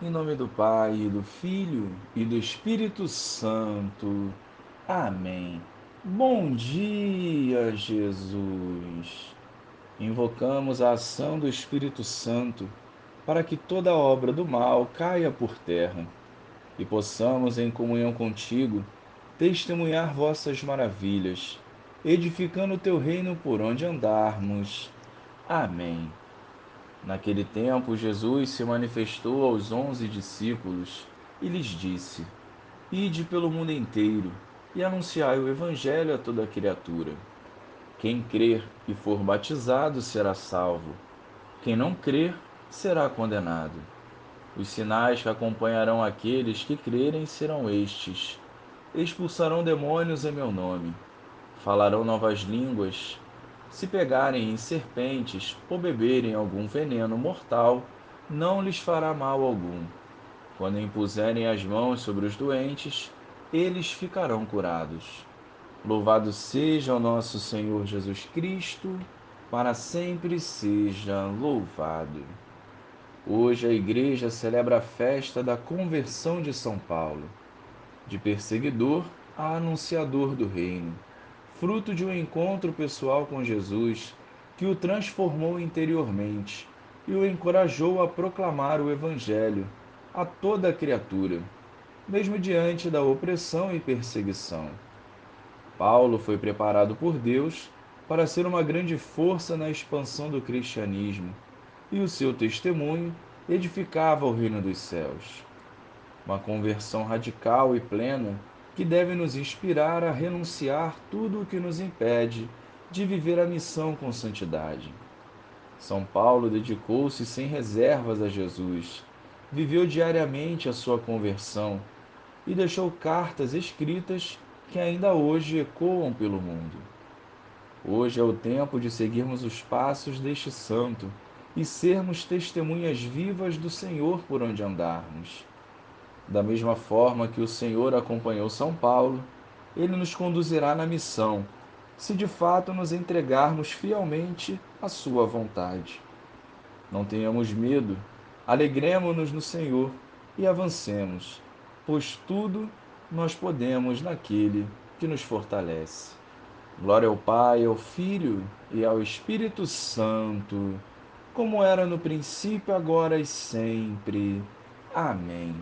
Em nome do Pai, e do Filho e do Espírito Santo. Amém. Bom dia, Jesus. Invocamos a ação do Espírito Santo para que toda obra do mal caia por terra e possamos, em comunhão contigo, testemunhar vossas maravilhas, edificando o teu reino por onde andarmos. Amém. Naquele tempo, Jesus se manifestou aos onze discípulos e lhes disse: Ide pelo mundo inteiro e anunciai o Evangelho a toda criatura. Quem crer e for batizado será salvo. Quem não crer será condenado. Os sinais que acompanharão aqueles que crerem serão estes: expulsarão demônios em meu nome, falarão novas línguas se pegarem em serpentes ou beberem algum veneno mortal, não lhes fará mal algum. Quando impuserem as mãos sobre os doentes, eles ficarão curados. Louvado seja o nosso Senhor Jesus Cristo, para sempre seja louvado. Hoje a Igreja celebra a festa da conversão de São Paulo, de perseguidor a anunciador do Reino fruto de um encontro pessoal com Jesus que o transformou interiormente e o encorajou a proclamar o Evangelho a toda a criatura, mesmo diante da opressão e perseguição. Paulo foi preparado por Deus para ser uma grande força na expansão do cristianismo, e o seu testemunho edificava o reino dos céus. Uma conversão radical e plena que deve nos inspirar a renunciar tudo o que nos impede de viver a missão com santidade. São Paulo dedicou-se sem reservas a Jesus, viveu diariamente a sua conversão e deixou cartas escritas que ainda hoje ecoam pelo mundo. Hoje é o tempo de seguirmos os passos deste santo e sermos testemunhas vivas do Senhor por onde andarmos. Da mesma forma que o Senhor acompanhou São Paulo, ele nos conduzirá na missão, se de fato nos entregarmos fielmente à Sua vontade. Não tenhamos medo, alegremos-nos no Senhor e avancemos, pois tudo nós podemos naquele que nos fortalece. Glória ao Pai, ao Filho e ao Espírito Santo, como era no princípio, agora e sempre. Amém.